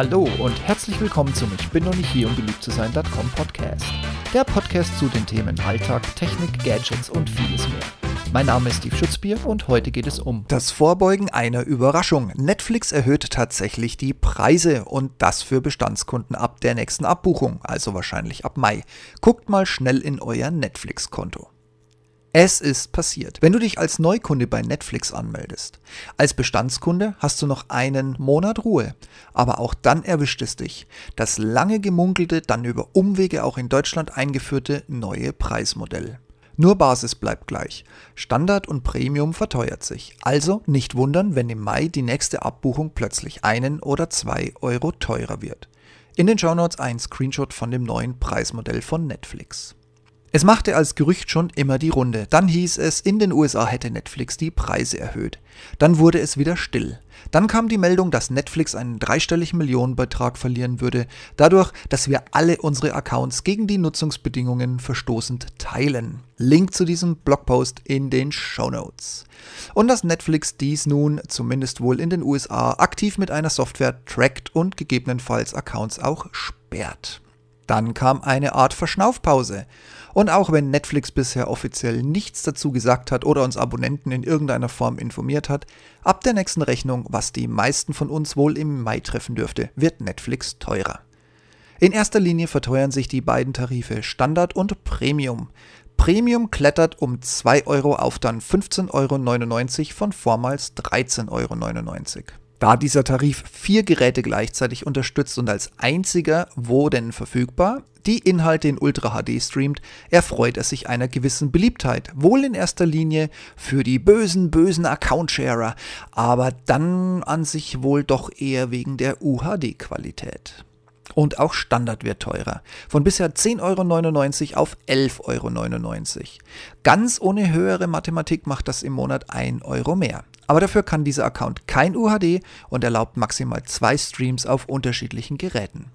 Hallo und herzlich willkommen zum Ich bin noch nicht hier, um beliebt zu sein.com Podcast. Der Podcast zu den Themen Alltag, Technik, Gadgets und vieles mehr. Mein Name ist Steve Schutzbier und heute geht es um das Vorbeugen einer Überraschung. Netflix erhöht tatsächlich die Preise und das für Bestandskunden ab der nächsten Abbuchung, also wahrscheinlich ab Mai. Guckt mal schnell in euer Netflix-Konto. Es ist passiert. Wenn du dich als Neukunde bei Netflix anmeldest, als Bestandskunde hast du noch einen Monat Ruhe. Aber auch dann erwischt es dich. Das lange gemunkelte, dann über Umwege auch in Deutschland eingeführte neue Preismodell. Nur Basis bleibt gleich. Standard und Premium verteuert sich. Also nicht wundern, wenn im Mai die nächste Abbuchung plötzlich einen oder zwei Euro teurer wird. In den Shownotes ein Screenshot von dem neuen Preismodell von Netflix. Es machte als Gerücht schon immer die Runde. Dann hieß es, in den USA hätte Netflix die Preise erhöht. Dann wurde es wieder still. Dann kam die Meldung, dass Netflix einen dreistelligen Millionenbetrag verlieren würde, dadurch, dass wir alle unsere Accounts gegen die Nutzungsbedingungen verstoßend teilen. Link zu diesem Blogpost in den Show Notes. Und dass Netflix dies nun, zumindest wohl in den USA, aktiv mit einer Software trackt und gegebenenfalls Accounts auch sperrt. Dann kam eine Art Verschnaufpause. Und auch wenn Netflix bisher offiziell nichts dazu gesagt hat oder uns Abonnenten in irgendeiner Form informiert hat, ab der nächsten Rechnung, was die meisten von uns wohl im Mai treffen dürfte, wird Netflix teurer. In erster Linie verteuern sich die beiden Tarife Standard und Premium. Premium klettert um 2 Euro auf dann 15,99 Euro von vormals 13,99 Euro. Da dieser Tarif vier Geräte gleichzeitig unterstützt und als einziger wo denn verfügbar die Inhalte in Ultra HD streamt, erfreut er sich einer gewissen Beliebtheit. Wohl in erster Linie für die bösen, bösen Account-Sharer, aber dann an sich wohl doch eher wegen der UHD-Qualität. Und auch Standard wird teurer. Von bisher 10,99 Euro auf 11,99 Euro. Ganz ohne höhere Mathematik macht das im Monat 1 Euro mehr. Aber dafür kann dieser Account kein UHD und erlaubt maximal zwei Streams auf unterschiedlichen Geräten.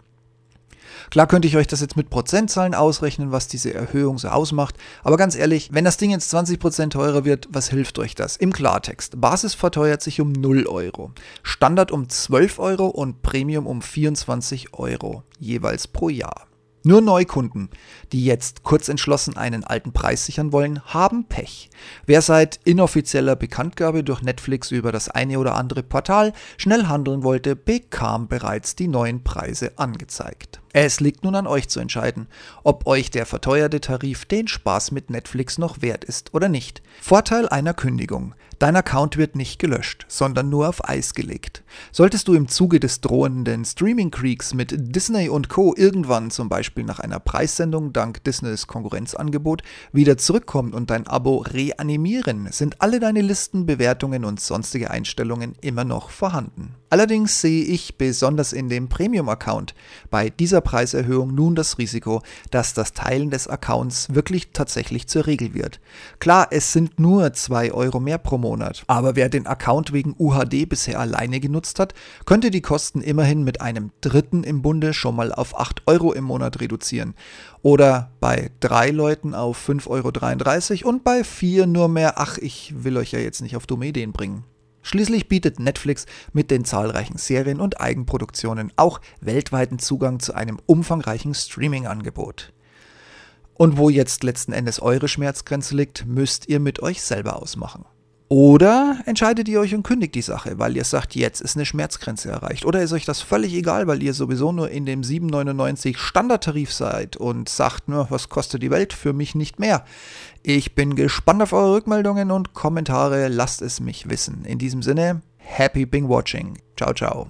Klar könnte ich euch das jetzt mit Prozentzahlen ausrechnen, was diese Erhöhung so ausmacht, aber ganz ehrlich, wenn das Ding jetzt 20% teurer wird, was hilft euch das? Im Klartext, Basis verteuert sich um 0 Euro, Standard um 12 Euro und Premium um 24 Euro, jeweils pro Jahr. Nur Neukunden, die jetzt kurz entschlossen einen alten Preis sichern wollen, haben Pech. Wer seit inoffizieller Bekanntgabe durch Netflix über das eine oder andere Portal schnell handeln wollte, bekam bereits die neuen Preise angezeigt. Es liegt nun an euch zu entscheiden, ob euch der verteuerte Tarif den Spaß mit Netflix noch wert ist oder nicht. Vorteil einer Kündigung. Dein Account wird nicht gelöscht, sondern nur auf Eis gelegt. Solltest du im Zuge des drohenden Streaming-Creeks mit Disney und Co. irgendwann zum Beispiel nach einer Preissendung dank Disneys Konkurrenzangebot wieder zurückkommen und dein Abo reanimieren, sind alle deine Listen, Bewertungen und sonstige Einstellungen immer noch vorhanden. Allerdings sehe ich besonders in dem Premium-Account bei dieser Preiserhöhung nun das Risiko, dass das Teilen des Accounts wirklich tatsächlich zur Regel wird. Klar, es sind nur 2 Euro mehr pro Monat. Aber wer den Account wegen UHD bisher alleine genutzt hat, könnte die Kosten immerhin mit einem Dritten im Bunde schon mal auf 8 Euro im Monat reduzieren. Oder bei drei Leuten auf 5,33 Euro und bei vier nur mehr, ach, ich will euch ja jetzt nicht auf dumme Ideen bringen. Schließlich bietet Netflix mit den zahlreichen Serien und Eigenproduktionen auch weltweiten Zugang zu einem umfangreichen Streaming-Angebot. Und wo jetzt letzten Endes eure Schmerzgrenze liegt, müsst ihr mit euch selber ausmachen. Oder entscheidet ihr euch und kündigt die Sache, weil ihr sagt, jetzt ist eine Schmerzgrenze erreicht. Oder ist euch das völlig egal, weil ihr sowieso nur in dem 7,99 Standardtarif seid und sagt, nur, was kostet die Welt für mich nicht mehr. Ich bin gespannt auf eure Rückmeldungen und Kommentare. Lasst es mich wissen. In diesem Sinne, happy Bing Watching. Ciao, ciao.